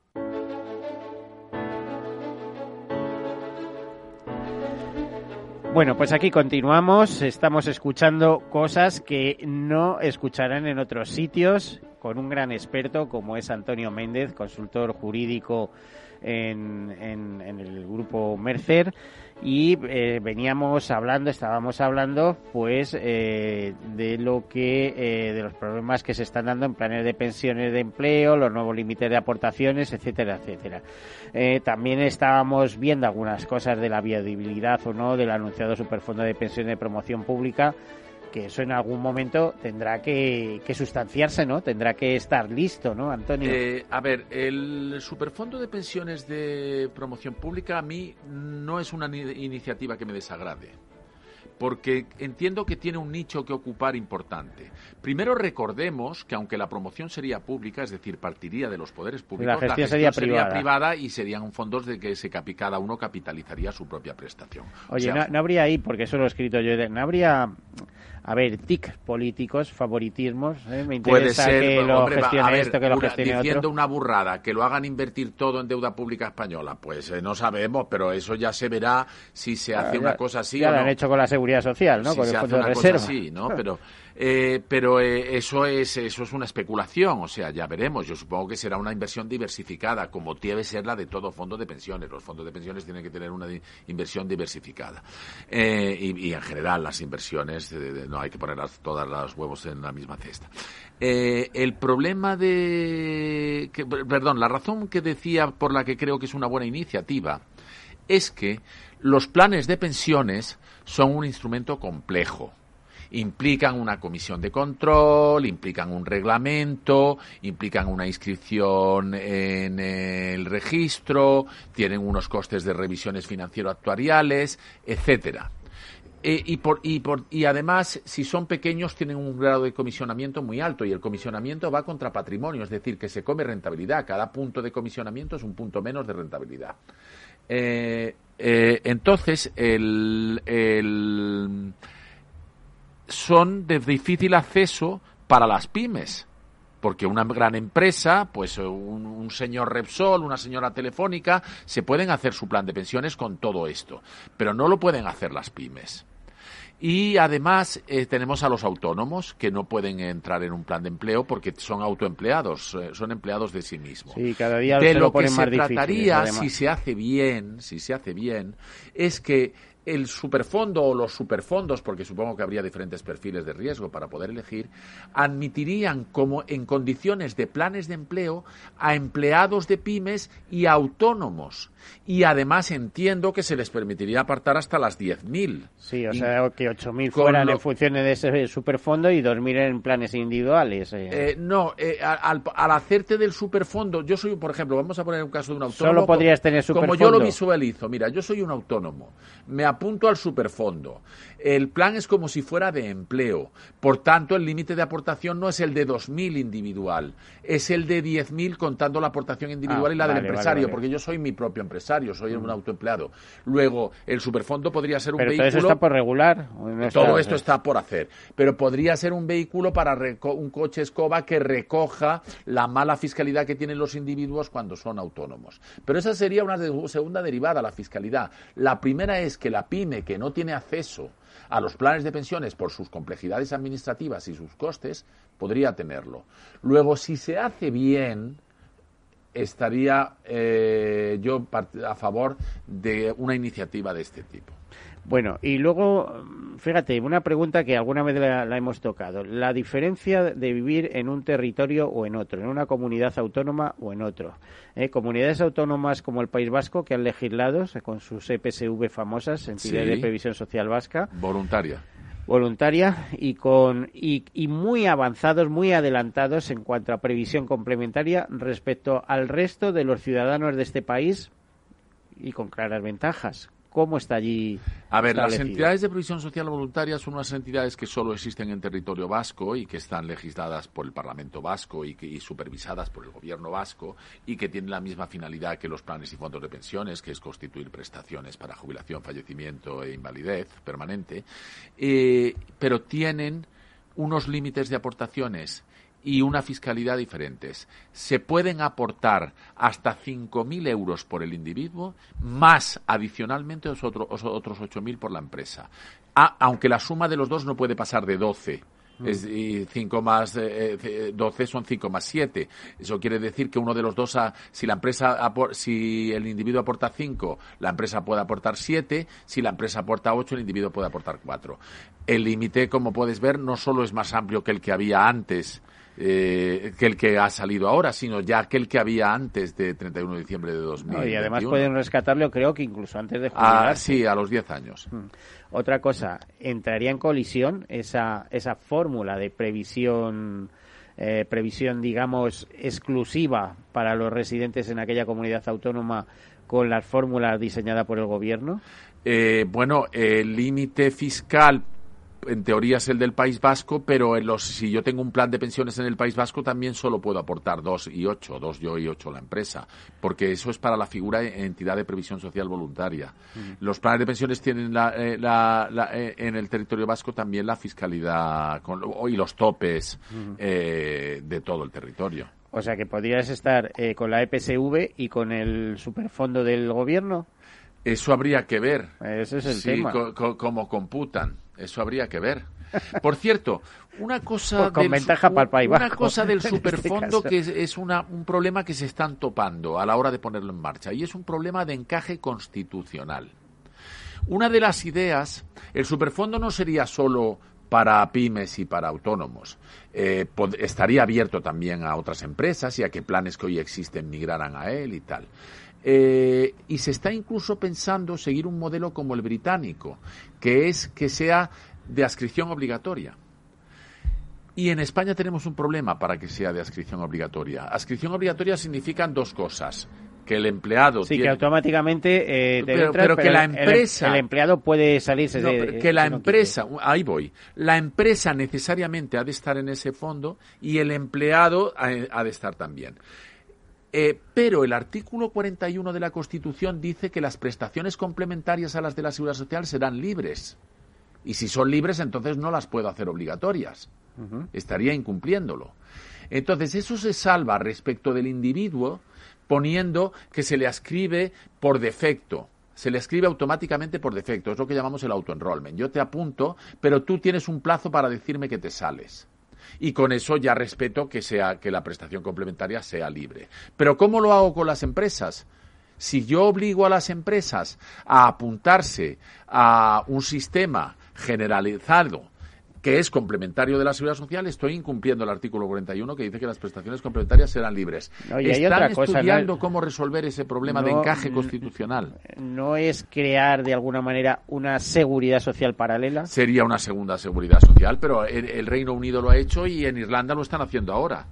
[SPEAKER 1] Bueno, pues aquí continuamos. Estamos escuchando cosas que no escucharán en otros sitios con un gran experto como es Antonio Méndez, consultor jurídico en, en, el grupo Mercer y eh, veníamos hablando, estábamos hablando pues eh, de lo que eh, de los problemas que se están dando en planes de pensiones de empleo, los nuevos límites de aportaciones, etcétera, etcétera. también estábamos viendo algunas cosas de la viabilidad o no del anunciado superfondo de pensiones de promoción pública que eso en algún momento tendrá que, sustanciarse, ¿no? Tendrá que estar listo, ¿no, Antonio?
[SPEAKER 2] Eh, a ver, el Superfondo de Pensiones de Promoción Pública a mí no es una iniciativa que me desagrade porque entiendo que tiene un nicho que ocupar importante. Primero recordemos que aunque la promoción sería pública, es decir, partiría de los poderes públicos,
[SPEAKER 1] la gestión, sería,
[SPEAKER 2] privada. y serían fondos de que se cada uno capitalizaría su propia prestación.
[SPEAKER 1] Oye, no, no, habría ahí, porque eso lo he escrito yo, no habría a ver, tic políticos, favoritismos. ¿eh? Me interesa
[SPEAKER 2] Puede ser,
[SPEAKER 1] que lo
[SPEAKER 2] gestione
[SPEAKER 1] esto, que lo gestione
[SPEAKER 2] Diciendo una burrada, que lo hagan invertir todo en deuda pública española, pues eh, no sabemos, pero eso ya se verá si se hace una cosa así
[SPEAKER 1] ya
[SPEAKER 2] o
[SPEAKER 1] lo
[SPEAKER 2] no.
[SPEAKER 1] han hecho con la seguridad social, ¿no?
[SPEAKER 2] Si
[SPEAKER 1] con
[SPEAKER 2] se
[SPEAKER 1] el
[SPEAKER 2] hace
[SPEAKER 1] fondo
[SPEAKER 2] una
[SPEAKER 1] de
[SPEAKER 2] cosa así, ¿no? Pero eh, pero eh, eso es eso es una especulación, o sea, ya veremos. Yo supongo que será una inversión diversificada, como debe ser la de todo fondo de pensiones. Los fondos de pensiones tienen que tener una inversión diversificada. Eh, y, en general las inversiones no hay que poner todas los huevos en la misma cesta. el problema de, perdón, la razón que decía por la que creo que es una buena iniciativa es que los planes de pensiones son un instrumento complejo implican una comisión de control, implican un reglamento, implican una inscripción en el registro, tienen unos costes de revisiones financiero-actuariales, etcétera. Eh, y, por, y, por, y además, si son pequeños, tienen un grado de comisionamiento muy alto y el comisionamiento va contra patrimonio, es decir, que se come rentabilidad. Cada punto de comisionamiento es un punto menos de rentabilidad. Eh, eh, entonces, el, el son de difícil acceso para las pymes. Porque una gran empresa, pues un, señor Repsol, una señora Telefónica, se pueden hacer su plan de pensiones con todo esto, pero no lo pueden hacer las pymes. Y además eh, tenemos a los autónomos que no pueden entrar en un plan de empleo porque son autoempleados, eh, son empleados de sí mismos.
[SPEAKER 1] Sí, cada día
[SPEAKER 2] de
[SPEAKER 1] se
[SPEAKER 2] lo, que
[SPEAKER 1] más
[SPEAKER 2] se trataría, si se hace bien, si se hace bien, es que el superfondo o los superfondos, porque supongo que habría diferentes perfiles de riesgo para poder elegir, admitirían como en condiciones de planes de empleo a empleados de pymes y autónomos. Y además entiendo que se les permitiría apartar hasta las 10.000.
[SPEAKER 1] Sí, o sea, que 8.000 fueran en funciones de ese superfondo y 2.000 en planes individuales.
[SPEAKER 2] Eh. Eh, no, eh, al, hacerte del superfondo, yo soy, por ejemplo, vamos a poner un caso de un autónomo.
[SPEAKER 1] Solo podrías tener superfondo.
[SPEAKER 2] Como yo lo visualizo, mira, yo soy un autónomo, me apunto al superfondo. El plan es como si fuera de empleo. Por tanto, el límite de aportación no es el de 2.000 individual, es el de 10.000 contando la aportación individual
[SPEAKER 1] Ah,
[SPEAKER 2] y la del empresario,
[SPEAKER 1] vale, vale.
[SPEAKER 2] porque yo soy mi propio empresario, soy un autoempleado. Luego, el superfondo podría ser un
[SPEAKER 1] Pero todo
[SPEAKER 2] vehículo.
[SPEAKER 1] eso está por regular. ¿o no está?
[SPEAKER 2] Todo esto está por hacer, pero podría ser un vehículo para un coche escoba que recoja la mala fiscalidad que tienen los individuos cuando son autónomos. Pero esa sería una de- segunda derivada, la fiscalidad. La primera es que la pyme que no tiene acceso a los planes de pensiones por sus complejidades administrativas y sus costes, podría tenerlo. Luego, si se hace bien, estaría eh, yo a favor de una iniciativa de este tipo.
[SPEAKER 1] Bueno, y luego, fíjate, una pregunta que alguna vez la, la hemos tocado. La diferencia de vivir en un territorio o en otro, en una comunidad autónoma o en otro. ¿Eh? Comunidades autónomas como el País Vasco, que han legislado con sus EPSV famosas, entidades
[SPEAKER 2] Sí.
[SPEAKER 1] de previsión social vasca,
[SPEAKER 2] Voluntaria.
[SPEAKER 1] voluntaria y con y, y muy avanzados, muy adelantados en cuanto a previsión complementaria respecto al resto de los ciudadanos de este país y con claras ventajas. ¿Cómo está allí?
[SPEAKER 2] A ver, las entidades de previsión social voluntaria son unas entidades que solo existen en territorio vasco y que están legisladas por el Parlamento vasco y, que, y supervisadas por el gobierno vasco y que tienen la misma finalidad que los planes y fondos de pensiones, que es constituir prestaciones para jubilación, fallecimiento e invalidez permanente, eh, pero tienen unos límites de aportaciones y una fiscalidad diferentes. Se pueden aportar hasta 5.000 euros por el individuo, más adicionalmente os otro- os otros 8.000 por la empresa. A- aunque la suma de los dos no puede pasar de 12. Es, y 5 más eh, eh, 12 son 5 más 7. Eso quiere decir que uno de los dos, ha- si la empresa, si el individuo aporta 5, la empresa puede aportar 7. Si la empresa aporta 8, el individuo puede aportar 4. El límite, como puedes ver, no solo es más amplio que el que había antes, eh, que el que ha salido ahora, sino ya aquel que había antes de 31 de diciembre de 2021.
[SPEAKER 1] No, y además pueden rescatarlo, creo que incluso antes de
[SPEAKER 2] Ah, sí, a los 10 años.
[SPEAKER 1] Otra cosa, ¿entraría en colisión esa, esa fórmula de previsión, eh, previsión, digamos, exclusiva para los residentes en aquella comunidad autónoma con las fórmulas diseñadas por el gobierno?
[SPEAKER 2] Eh, bueno, el límite fiscal en teoría es el del País Vasco, pero en los, si yo tengo un plan de pensiones en el País Vasco también solo puedo aportar dos y ocho, dos yo y ocho la empresa, porque eso es para la figura de entidad de previsión social voluntaria. Los planes de pensiones tienen la, eh, la- la- eh, en el territorio vasco también la fiscalidad con, y los topes eh, de todo el territorio.
[SPEAKER 1] O sea, que podrías estar eh, con la EPSV y con el superfondo del gobierno.
[SPEAKER 2] Eso habría que ver.
[SPEAKER 1] Ese es el
[SPEAKER 2] Sí,
[SPEAKER 1] tema.
[SPEAKER 2] co- co- cómo computan. Eso habría que ver. Por cierto, una cosa
[SPEAKER 1] Pues con
[SPEAKER 2] del
[SPEAKER 1] para el País
[SPEAKER 2] una cosa del
[SPEAKER 1] este
[SPEAKER 2] superfondo que es, es una, un problema que se están topando a la hora de ponerlo en marcha y es un problema de encaje constitucional. Una de las ideas, el superfondo no sería solo para pymes y para autónomos. Eh, estaría abierto también a otras empresas y a que planes que hoy existen migraran a él y tal. Eh, y se está incluso pensando seguir un modelo como el británico, que es que sea de adscripción obligatoria. Y en España tenemos un problema para que sea de adscripción obligatoria. Adscripción obligatoria significan dos cosas. Que el empleado
[SPEAKER 1] Sí, que automáticamente eh,
[SPEAKER 2] Pero- pero que la
[SPEAKER 1] el-
[SPEAKER 2] empresa-
[SPEAKER 1] El, empleado puede salirse
[SPEAKER 2] No,
[SPEAKER 1] de...
[SPEAKER 2] que la
[SPEAKER 1] si no
[SPEAKER 2] empresa, ahí voy, la empresa necesariamente ha de estar en ese fondo y el empleado ha, ha de estar también. Eh, pero el artículo 41 de la Constitución dice que las prestaciones complementarias a las de la Seguridad Social serán libres. Y si son libres, entonces no las puedo hacer obligatorias. Estaría incumpliéndolo. Entonces, eso se salva respecto del individuo poniendo que se le ascribe por defecto. Se le escribe automáticamente por defecto. Es lo que llamamos el autoenrollment. Yo te apunto, pero tú tienes un plazo para decirme que te sales. Y con eso ya respeto que sea que la prestación complementaria sea libre. Pero ¿cómo lo hago con las empresas? Si yo obligo a las empresas a apuntarse a un sistema generalizado que es complementario de la seguridad social, estoy incumpliendo el artículo 41 que dice que las prestaciones complementarias serán libres.
[SPEAKER 1] No, y
[SPEAKER 2] Están
[SPEAKER 1] otra cosa,
[SPEAKER 2] estudiando
[SPEAKER 1] ¿no?
[SPEAKER 2] cómo resolver ese problema de encaje constitucional.
[SPEAKER 1] no es crear de alguna manera una seguridad social paralela.
[SPEAKER 2] Sería una segunda seguridad social, pero el, el Reino Unido lo ha hecho y en Irlanda lo están haciendo ahora.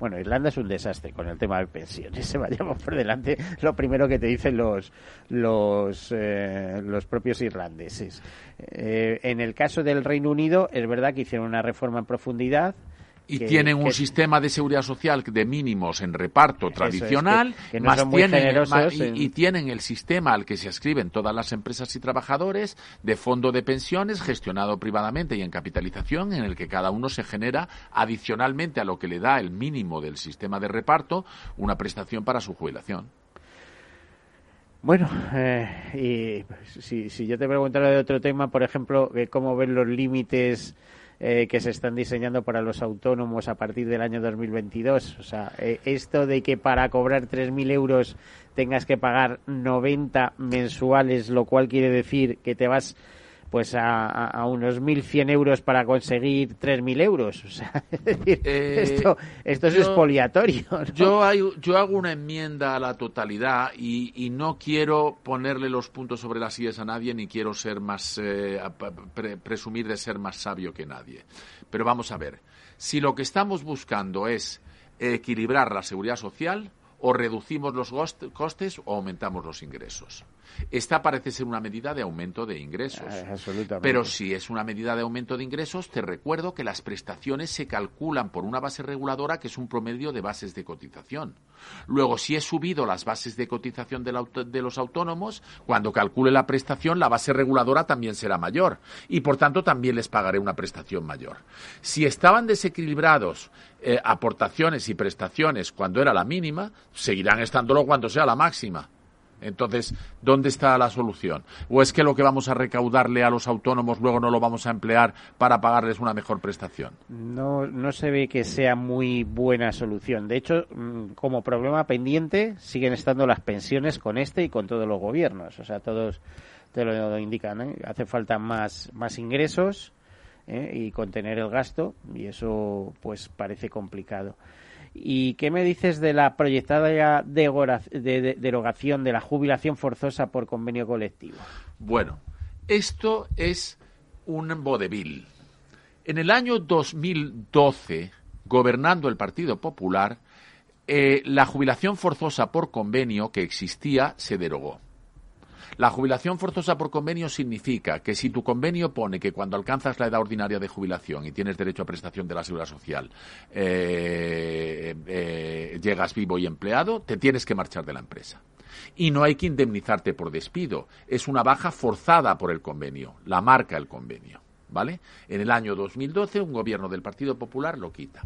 [SPEAKER 1] Bueno, Irlanda es un desastre con el tema de pensiones. Se vayamos por delante lo primero que te dicen los los eh, los propios irlandeses. Eh, en el caso del Reino Unido es verdad que hicieron una reforma en profundidad.
[SPEAKER 2] Y
[SPEAKER 1] que-
[SPEAKER 2] tienen un
[SPEAKER 1] que-
[SPEAKER 2] sistema de seguridad social de mínimos en reparto tradicional,
[SPEAKER 1] que- que no
[SPEAKER 2] más tienen, y,
[SPEAKER 1] en-
[SPEAKER 2] y tienen el sistema al que se ascriben todas las empresas y trabajadores de fondo de pensiones gestionado privadamente y en capitalización, en el que cada uno se genera adicionalmente a lo que le da el mínimo del sistema de reparto una prestación para su jubilación.
[SPEAKER 1] Bueno, eh, y si, si yo te preguntara de otro tema, por ejemplo, cómo ven los límites eh, que se están diseñando para los autónomos a partir del año 2022. O sea, eh, esto de que para cobrar 3.000 euros tengas que pagar 90 mensuales, lo cual quiere decir que te vas pues a, a- unos 1.100 euros para conseguir 3.000 euros. O sea, es decir,
[SPEAKER 2] Eh,
[SPEAKER 1] esto, esto es
[SPEAKER 2] yo-
[SPEAKER 1] expoliatorio. ¿no?
[SPEAKER 2] Yo, hay- yo hago una enmienda a la totalidad y, y no quiero ponerle los puntos sobre las sillas a nadie ni quiero ser más eh, pre- presumir de ser más sabio que nadie. Pero vamos a ver, si lo que estamos buscando es equilibrar la seguridad social, o reducimos los costes o aumentamos los ingresos. Esta parece ser una medida de aumento de ingresos.
[SPEAKER 1] Ah,
[SPEAKER 2] Pero si es una medida de aumento de ingresos, te recuerdo que las prestaciones se calculan por una base reguladora que es un promedio de bases de cotización. Luego, si he subido las bases de cotización de, los autónomos, cuando calcule la prestación, la base reguladora también será mayor y, por tanto, también les pagaré una prestación mayor. Si estaban desequilibrados eh, aportaciones y prestaciones cuando era la mínima, seguirán estándolo cuando sea la máxima. Entonces, ¿dónde está la solución? ¿O es que lo que vamos a recaudarle a los autónomos luego no lo vamos a emplear para pagarles una mejor prestación?
[SPEAKER 1] No, no se ve que sea muy buena solución. De hecho, mm, como problema pendiente siguen estando las pensiones con este y con todos los gobiernos. O sea, todos te lo indican. ¿eh? Hace falta más, más ingresos ¿eh? y contener el gasto y eso pues parece complicado. ¿Y qué me dices de la proyectada derogación de la jubilación forzosa por convenio colectivo?
[SPEAKER 2] Bueno, esto es un vodevil. En el año 2012, gobernando el Partido Popular, eh, la jubilación forzosa por convenio que existía se derogó. La jubilación forzosa por convenio significa que si tu convenio pone que cuando alcanzas la edad ordinaria de jubilación y tienes derecho a prestación de la seguridad social, eh, eh, llegas vivo y empleado, te tienes que marchar de la empresa. Y no hay que indemnizarte por despido. Es una baja forzada por el convenio. La marca el convenio. ¿Vale? En el año 2012 un gobierno del Partido Popular lo quita.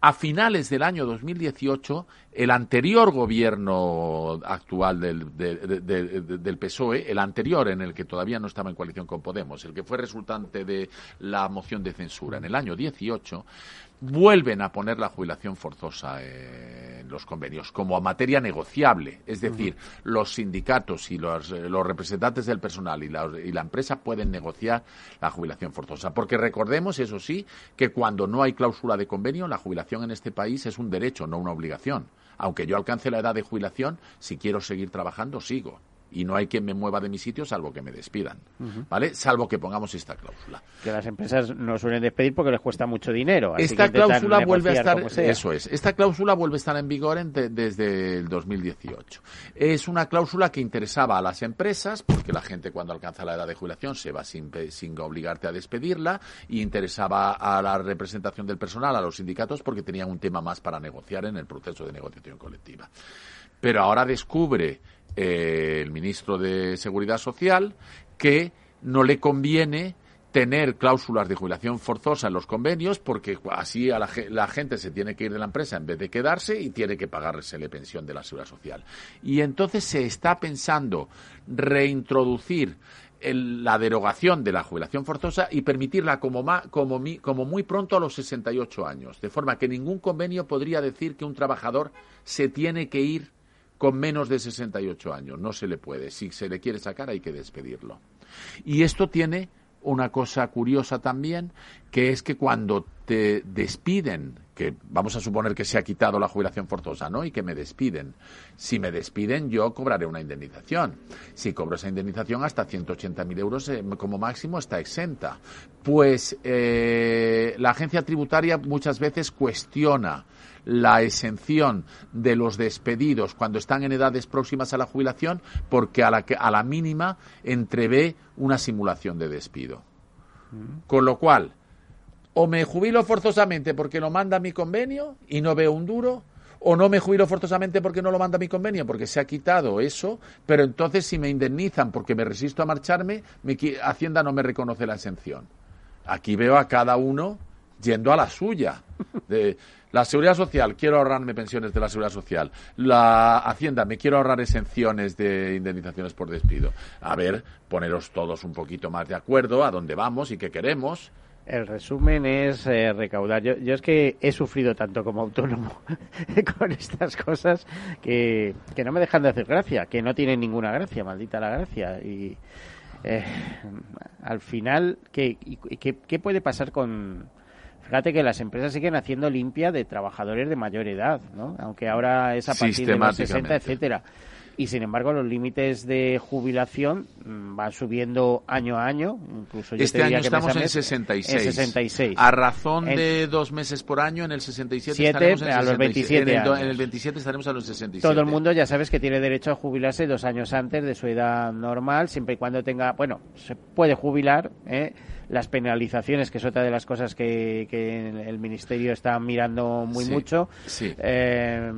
[SPEAKER 2] A finales del año 2018, el anterior gobierno actual del, del, PSOE, el anterior en el que todavía no estaba en coalición con Podemos, el que fue resultante de la moción de censura en el año 18, vuelven a poner la jubilación forzosa en los convenios como a materia negociable. Es decir, los sindicatos y los, los representantes del personal y la, y la, empresa pueden negociar la jubilación forzosa. Porque recordemos, eso sí, que cuando no hay cláusula de convenio, la jubilación en este país es un derecho, no una obligación. Aunque yo alcance la edad de jubilación, si quiero seguir trabajando, sigo y no hay quien me mueva de mi sitio salvo que me despidan, ¿vale? Salvo que pongamos esta cláusula.
[SPEAKER 1] Que las empresas no suelen despedir porque les cuesta mucho dinero.
[SPEAKER 2] esta cláusula vuelve a estar, eso es, esta cláusula vuelve a estar en vigor desde el 2018. Es una cláusula que interesaba a las empresas porque la gente cuando alcanza la edad de jubilación se va sin, sin obligarte a despedirla y interesaba a la representación del personal, a los sindicatos porque tenían un tema más para negociar en el proceso de negociación colectiva. Pero ahora descubre eh, el ministro de Seguridad Social que no le conviene tener cláusulas de jubilación forzosa en los convenios porque así a la, gente se tiene que ir de la empresa en vez de quedarse y tiene que pagarse la pensión de la seguridad social. Y entonces se está pensando reintroducir la derogación de la jubilación forzosa y permitirla como, como, como muy pronto a los 68 años, de forma que ningún convenio podría decir que un trabajador se tiene que ir con menos de 68 años. No se le puede. Si se le quiere sacar hay que despedirlo. Y esto tiene una cosa curiosa también, que es que cuando te despiden, que vamos a suponer que se ha quitado la jubilación forzosa, ¿no? Y que me despiden. Si me despiden, yo cobraré una indemnización. Si cobro esa indemnización, hasta 180.000 euros eh, como máximo está exenta. Pues eh, la agencia tributaria muchas veces cuestiona la exención de los despedidos cuando están en edades próximas a la jubilación porque a la, a la mínima entrevé una simulación de despido. Mm. Con lo cual, o me jubilo forzosamente porque lo manda mi convenio y no veo un duro, o no me jubilo forzosamente porque no lo manda mi convenio, porque se ha quitado eso, pero entonces si me indemnizan porque me resisto a marcharme, mi Hacienda no me reconoce la exención. Aquí veo a cada uno yendo a la suya. De, la seguridad social, quiero ahorrarme pensiones de la seguridad social. La Hacienda, me quiero ahorrar exenciones de indemnizaciones por despido. A ver, poneros todos un poquito más de acuerdo a dónde vamos y qué queremos.
[SPEAKER 1] El resumen es eh, recaudar. Yo, es que he sufrido tanto como autónomo con estas cosas que, que, no me dejan de hacer gracia, que no tienen ninguna gracia, maldita la gracia. Y eh, al final, ¿qué, qué, qué puede pasar con, Fíjate que las empresas siguen haciendo limpia de trabajadores de mayor edad, ¿no? Aunque ahora es a partir de los 60, etcétera. y sin embargo los límites de jubilación mm, van subiendo año a año. Incluso yo
[SPEAKER 2] este
[SPEAKER 1] te
[SPEAKER 2] año
[SPEAKER 1] diría que
[SPEAKER 2] estamos en
[SPEAKER 1] mes,
[SPEAKER 2] 66.
[SPEAKER 1] En 66.
[SPEAKER 2] A razón
[SPEAKER 1] En-
[SPEAKER 2] de dos meses por año, en el 67
[SPEAKER 1] Siete,
[SPEAKER 2] estaremos en
[SPEAKER 1] a los
[SPEAKER 2] 67.
[SPEAKER 1] 27
[SPEAKER 2] En el, en el 27 estaremos a los 67.
[SPEAKER 1] Todo el mundo ya sabes que tiene derecho a jubilarse dos años antes de su edad normal, siempre y cuando tenga, bueno, se puede jubilar, ¿eh? Las penalizaciones, que es otra de las cosas que, que el el Ministerio está mirando muy
[SPEAKER 2] Sí,
[SPEAKER 1] mucho,
[SPEAKER 2] sí.
[SPEAKER 1] eh,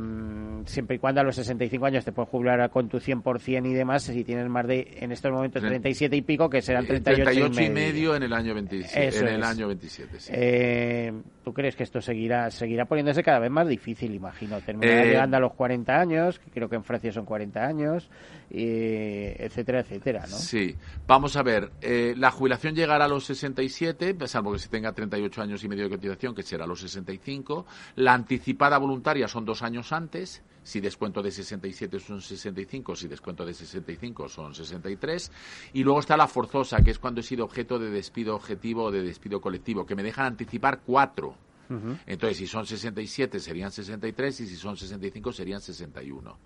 [SPEAKER 1] siempre y cuando a los 65 años te puedes jubilar con tu 100% y demás, si tienes más de, en estos momentos,
[SPEAKER 2] Tre-
[SPEAKER 1] 37 y pico, que serán
[SPEAKER 2] Eh,
[SPEAKER 1] 38,
[SPEAKER 2] 38
[SPEAKER 1] y medio.
[SPEAKER 2] en el año 27.
[SPEAKER 1] Eso
[SPEAKER 2] en el
[SPEAKER 1] es.
[SPEAKER 2] año 27, sí.
[SPEAKER 1] Eh, ¿Tú crees que esto seguirá seguirá poniéndose cada vez más difícil, imagino? Terminará
[SPEAKER 2] Eh,
[SPEAKER 1] llegando a los 40 años, que creo que en Francia son 40 años, y etcétera, etcétera, ¿no?
[SPEAKER 2] Sí, vamos a ver, eh, la jubilación llegará a los 67, pues, salvo que se tenga 38 años y medio de cotización, que será a los 65. La anticipada voluntaria son dos años antes, si descuento de 67 son 65, si descuento de 65 son 63. Y luego está la forzosa, que es cuando he sido objeto de despido objetivo o de despido colectivo, que me dejan anticipar cuatro. Entonces, si son 67 serían 63 y si son 65 serían 61.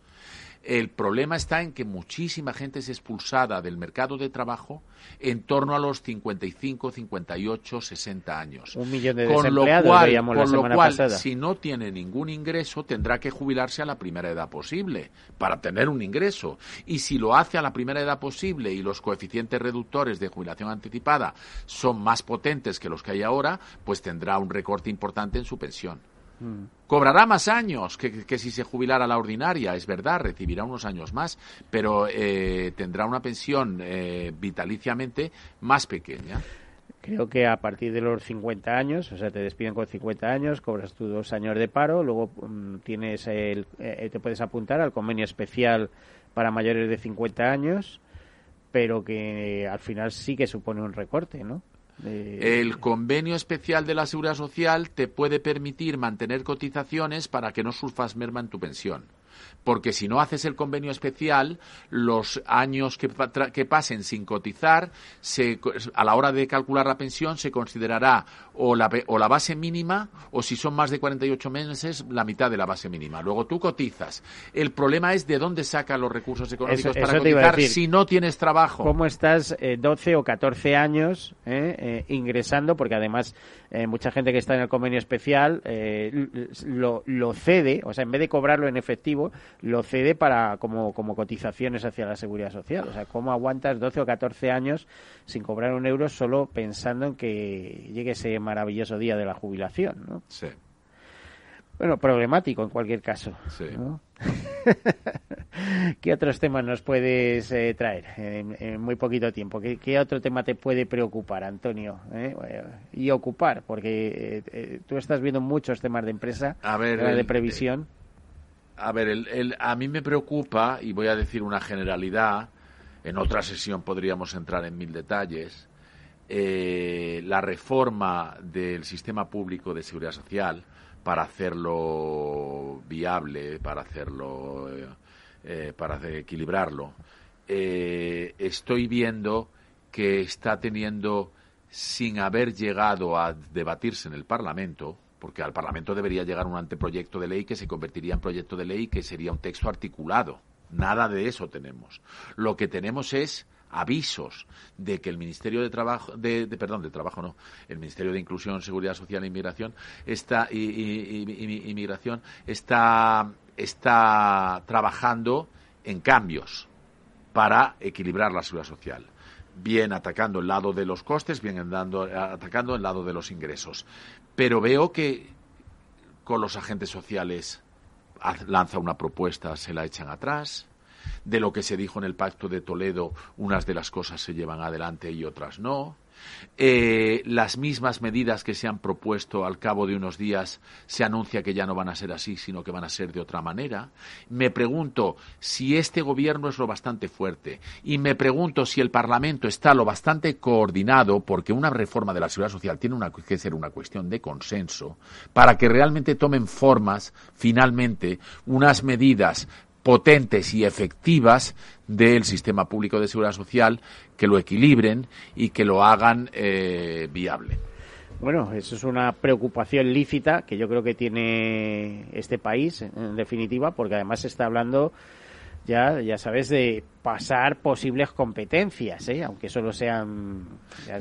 [SPEAKER 2] El problema está en que muchísima gente es expulsada del mercado de trabajo en torno a los 55, 58, 60 años.
[SPEAKER 1] Un millón de
[SPEAKER 2] con lo cual,
[SPEAKER 1] la
[SPEAKER 2] con lo cual,
[SPEAKER 1] pasada.
[SPEAKER 2] si no tiene ningún ingreso, tendrá que jubilarse a la primera edad posible para tener un ingreso. Y si lo hace a la primera edad posible y los coeficientes reductores de jubilación anticipada son más potentes que los que hay ahora, pues tendrá un recorte importante en su pensión. Cobrará más años que, que si se jubilara la ordinaria, es verdad, recibirá unos años más, pero eh, tendrá una pensión eh, vitaliciamente más pequeña.
[SPEAKER 1] Creo que a partir de los 50 años, o sea, te despiden con 50 años, cobras tus dos años de paro, luego mm, tienes el, eh, te puedes apuntar al convenio especial para mayores de 50 años, pero que al final sí que supone un recorte, ¿no?
[SPEAKER 2] El convenio especial de la Seguridad Social te puede permitir mantener cotizaciones para que no sufras merma en tu pensión. Porque si no haces el convenio especial, los años que, pasen sin cotizar, se, a la hora de calcular la pensión se considerará o la, o la base mínima o si son más de 48 meses, la mitad de la base mínima. Luego tú cotizas. El problema es de dónde sacas los recursos económicos
[SPEAKER 1] Eso-
[SPEAKER 2] para
[SPEAKER 1] eso
[SPEAKER 2] cotizar si no tienes trabajo.
[SPEAKER 1] ¿Cómo estás eh, 12 o 14 años eh, eh, ingresando? Porque además eh, mucha gente que está en el convenio especial eh, lo, lo cede, o sea, en vez de cobrarlo en efectivo, lo cede para como, como cotizaciones hacia la seguridad social. O sea, ¿cómo aguantas 12 o 14 años sin cobrar un euro solo pensando en que llegue ese maravilloso día de la jubilación? ¿no?
[SPEAKER 2] Sí.
[SPEAKER 1] Bueno, problemático en cualquier caso.
[SPEAKER 2] Sí.
[SPEAKER 1] ¿no? ¿Qué otros temas nos puedes eh, traer en, en muy poquito tiempo? ¿Qué, qué otro tema te puede preocupar, Antonio? ¿Eh? Eh, Y ocupar, porque eh, eh, tú estás viendo muchos temas de empresa,
[SPEAKER 2] A ver,
[SPEAKER 1] temas de
[SPEAKER 2] el-
[SPEAKER 1] previsión.
[SPEAKER 2] A ver, el, el- a mí me preocupa, y voy a decir una generalidad, en otra sesión podríamos entrar en mil detalles, eh, la reforma del sistema público de seguridad social para hacerlo viable, para hacerlo, eh, eh, para equilibrarlo. Eh, estoy viendo que está teniendo, sin haber llegado a debatirse en el Parlamento, porque al Parlamento debería llegar un anteproyecto de ley que se convertiría en proyecto de ley que sería un texto articulado. Nada de eso tenemos. Lo que tenemos es avisos de que el Ministerio de Trabajo, de, perdón, de Trabajo no, el Ministerio de Inclusión, Seguridad Social e Inmigración está Inmigración está está trabajando en cambios para equilibrar la seguridad social. Bien atacando el lado de los costes, bien andando- atacando el lado de los ingresos. Pero veo que con los agentes sociales lanza una propuesta, se la echan atrás. De lo que se dijo en el Pacto de Toledo, unas de las cosas se llevan adelante y otras no. Eh, las mismas medidas que se han propuesto al cabo de unos días se anuncia que ya no van a ser así, sino que van a ser de otra manera. Me pregunto si este gobierno es lo bastante fuerte y me pregunto si el Parlamento está lo bastante coordinado, porque una reforma de la seguridad social tiene que ser una cuestión de consenso, para que realmente tomen formas, finalmente, unas medidas potentes y efectivas del sistema público de seguridad social que lo equilibren y que lo hagan eh, viable.
[SPEAKER 1] Bueno, eso es una preocupación lícita que yo creo que tiene este país, en definitiva, porque además se está hablando ya, ya sabes, de pasar posibles competencias, ¿eh? aunque solo sean...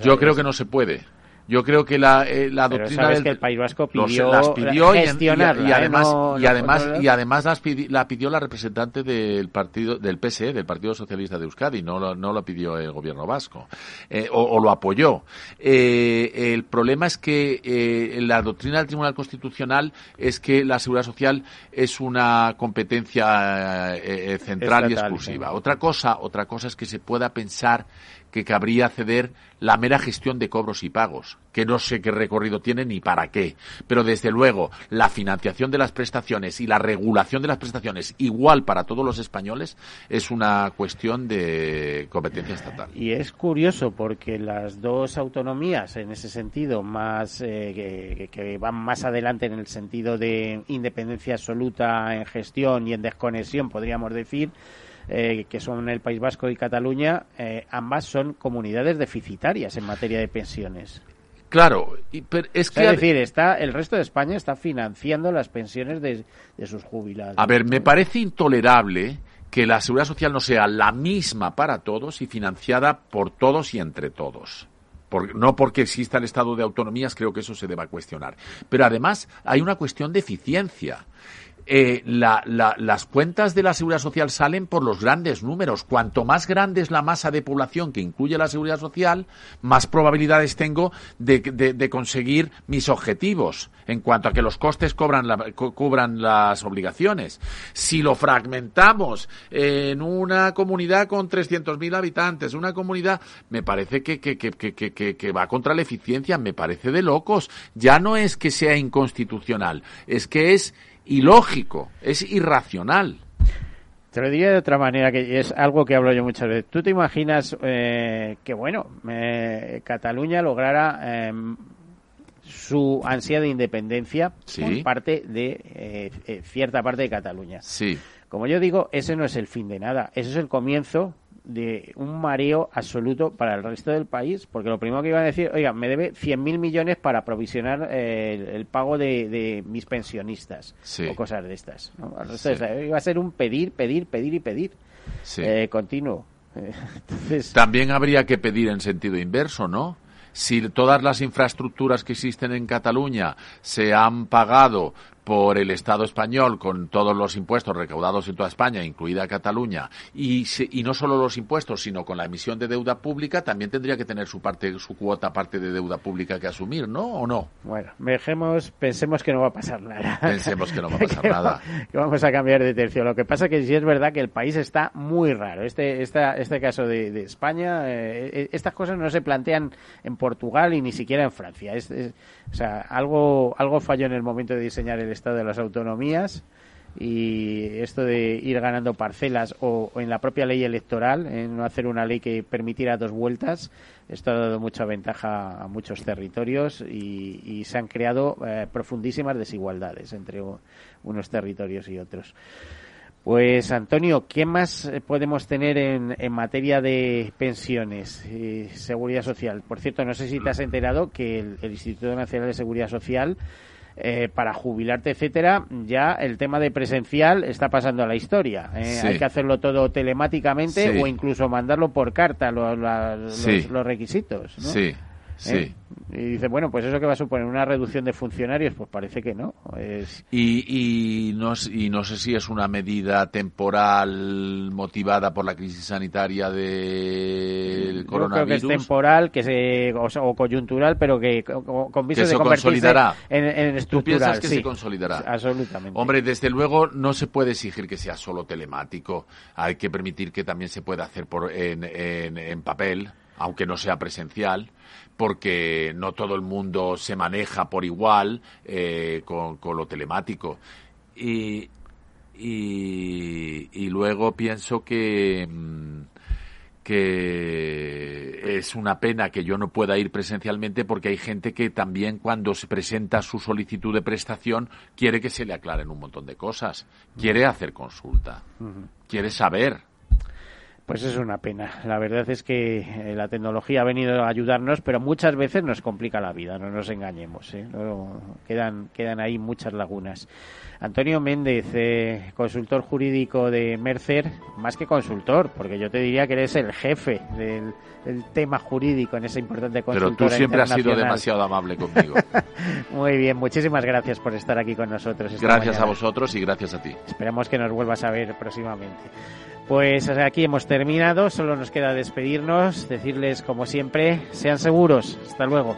[SPEAKER 2] Yo creo que no se puede. Yo creo que la, eh, la
[SPEAKER 1] Pero
[SPEAKER 2] doctrina
[SPEAKER 1] sabes
[SPEAKER 2] del-
[SPEAKER 1] que el País Vasco
[SPEAKER 2] los-
[SPEAKER 1] pidió
[SPEAKER 2] las pidió y, y-
[SPEAKER 1] ¿eh?
[SPEAKER 2] además
[SPEAKER 1] No
[SPEAKER 2] y
[SPEAKER 1] los
[SPEAKER 2] además y además las pidi- la pidió la representante del partido del PSE del Partido Socialista de Euskadi no lo, no lo pidió el gobierno vasco eh, o, o lo apoyó Eh, el problema es que eh, la doctrina del Tribunal Constitucional es que la seguridad social es una competencia eh, eh, central y exclusiva
[SPEAKER 1] sí.
[SPEAKER 2] otra cosa otra cosa es que se pueda pensar que cabría ceder la mera gestión de cobros y pagos, que no sé qué recorrido tiene ni para qué. Pero desde luego, la financiación de las prestaciones y la regulación de las prestaciones igual para todos los españoles es una cuestión de competencia estatal.
[SPEAKER 1] Y es curioso porque las dos autonomías, en ese sentido, más eh, que, que van más adelante en el sentido de independencia absoluta en gestión y en desconexión, podríamos decir, eh, que son el País Vasco y Cataluña, eh, ambas son comunidades deficitarias en materia de pensiones.
[SPEAKER 2] Claro, y- pero es
[SPEAKER 1] O
[SPEAKER 2] que...
[SPEAKER 1] sea, es decir, está el resto de España está financiando las pensiones de, de sus jubilados.
[SPEAKER 2] A ver, me parece intolerable que la seguridad social no sea la misma para todos y financiada por todos y entre todos. Por- no porque exista el estado de autonomías, creo que eso se deba cuestionar. Pero además hay una cuestión de eficiencia. Eh, la- la- las cuentas de la seguridad social salen por los grandes números. Cuanto más grande es la masa de población que incluye la seguridad social, más probabilidades tengo de, de- de conseguir mis objetivos en cuanto a que los costes cobran la- cu- cubran las obligaciones. Si lo fragmentamos en una comunidad con 300.000 habitantes, una comunidad, me parece que, que- que- que va contra la eficiencia, me parece de locos. Ya no es que sea inconstitucional, es que es ilógico, es irracional.
[SPEAKER 1] Te lo diría de otra manera, que es algo que hablo yo muchas veces. ¿Tú te imaginas eh, que, bueno, eh, Cataluña lograra eh, su ansia de independencia
[SPEAKER 2] Sí.
[SPEAKER 1] por parte de eh, cierta parte de Cataluña?
[SPEAKER 2] Sí.
[SPEAKER 1] Como yo digo, ese no es el fin de nada, ese es el comienzo de un mareo absoluto para el resto del país, porque lo primero que iban a decir, oiga, me debe 100.000 millones para provisionar eh, el, el pago de, de mis pensionistas
[SPEAKER 2] Sí.
[SPEAKER 1] o cosas de estas. ¿no? Al resto
[SPEAKER 2] Sí.
[SPEAKER 1] de- iba a ser un pedir, pedir, pedir y pedir
[SPEAKER 2] Sí.
[SPEAKER 1] eh, continuo. Eh, Entonces,
[SPEAKER 2] También habría que pedir en sentido inverso, ¿no? Si todas las infraestructuras que existen en Cataluña se han pagado por el Estado español con todos los impuestos recaudados en toda España, incluida Cataluña, y, se- y no solo los impuestos, sino con la emisión de deuda pública, también tendría que tener su parte, su cuota parte de deuda pública que asumir, ¿no? ¿O no?
[SPEAKER 1] Bueno, dejemos, pensemos que no va a pasar nada.
[SPEAKER 2] Pensemos que no va a pasar
[SPEAKER 1] Que
[SPEAKER 2] nada.
[SPEAKER 1] va- que vamos a cambiar de tercio. Lo que pasa que sí es verdad que el país está muy raro. Este, esta, este caso de, de España, eh, eh, estas cosas no se plantean en Portugal y ni siquiera en Francia. Es- es- o sea, algo, algo falló en el momento de diseñar el estado de las autonomías y esto de ir ganando parcelas o, en la propia ley electoral, en no hacer una ley que permitiera dos vueltas, esto ha dado mucha ventaja a muchos territorios y, se han creado eh, profundísimas desigualdades entre unos territorios y otros. Pues Antonio, ¿qué más eh, podemos tener en, en materia de pensiones y seguridad social? Por cierto, no sé si te has enterado que el Instituto Nacional de Seguridad Social, eh, para jubilarte, etcétera, ya el tema de presencial está pasando a la historia. eh.
[SPEAKER 2] Sí.
[SPEAKER 1] Hay que hacerlo todo telemáticamente
[SPEAKER 2] Sí.
[SPEAKER 1] o incluso mandarlo por carta lo- la- los,
[SPEAKER 2] Sí.
[SPEAKER 1] los requisitos. ¿no?
[SPEAKER 2] Sí, sí.
[SPEAKER 1] ¿Eh? Y dice, bueno, pues eso que va a suponer una reducción de funcionarios, pues parece que no. Es,
[SPEAKER 2] Y, y, no, y no sé si es una medida temporal motivada por la crisis sanitaria del
[SPEAKER 1] Yo creo que
[SPEAKER 2] coronavirus.
[SPEAKER 1] es temporal que se, o, o coyuntural, pero que co- con
[SPEAKER 2] que
[SPEAKER 1] de
[SPEAKER 2] se
[SPEAKER 1] convertirse
[SPEAKER 2] consolidará.
[SPEAKER 1] en, en
[SPEAKER 2] ¿Tú
[SPEAKER 1] estructural.
[SPEAKER 2] piensas que
[SPEAKER 1] sí.
[SPEAKER 2] se consolidará?
[SPEAKER 1] Absolutamente.
[SPEAKER 2] Hombre, desde luego no se puede exigir que sea solo telemático. Hay que permitir que también se pueda hacer por, en, en, en papel, aunque no sea presencial, porque no todo el mundo se maneja por igual eh, con, con lo telemático. Y, y, y luego pienso que, mm, que es una pena que yo no pueda ir presencialmente porque hay gente que también cuando se presenta su solicitud de prestación quiere que se le aclaren un montón de cosas, quiere hacer consulta, quiere saber.
[SPEAKER 1] Pues es una pena. La verdad es que eh, la tecnología ha venido a ayudarnos, pero muchas veces nos complica la vida, no nos engañemos. ¿eh? quedan, quedan ahí muchas lagunas. Antonio Méndez, eh, consultor jurídico de Mercer, más que consultor, porque yo te diría que eres el jefe del, tema jurídico en esa importante consultora
[SPEAKER 2] Pero tú siempre has sido demasiado amable conmigo.
[SPEAKER 1] Muy bien, muchísimas gracias por estar aquí con nosotros.
[SPEAKER 2] gracias a vosotros y gracias a ti.
[SPEAKER 1] Esperamos que nos vuelvas a ver próximamente. Pues aquí hemos terminado, solo nos queda despedirnos, decirles como siempre, sean seguros. Hasta luego.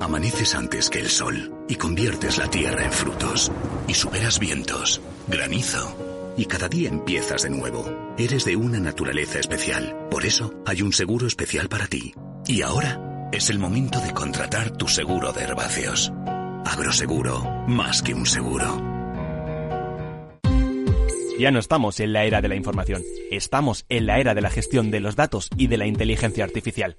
[SPEAKER 7] Amaneces antes que el sol y conviertes la tierra en frutos. Y superas vientos, granizo y cada día empiezas de nuevo. Eres de una naturaleza especial. Por eso hay un seguro especial para ti. Y ahora es el momento de contratar tu seguro de herbáceos. Agroseguro, más que un seguro.
[SPEAKER 9] Ya no estamos en la era de la información, estamos en la era de la gestión de los datos y de la inteligencia artificial.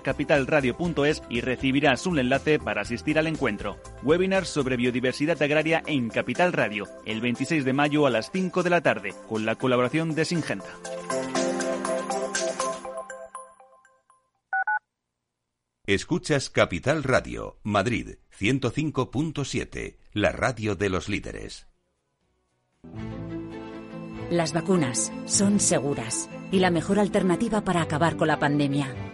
[SPEAKER 9] capitalradio.es y recibirás un enlace para asistir al encuentro. Webinar sobre biodiversidad agraria en Capital Radio, el 26 de mayo a las 5 de la tarde, con la colaboración de Singenta.
[SPEAKER 10] Escuchas Capital Radio, Madrid 105.7, la radio de los líderes.
[SPEAKER 8] Las vacunas son seguras y la mejor alternativa para acabar con la pandemia.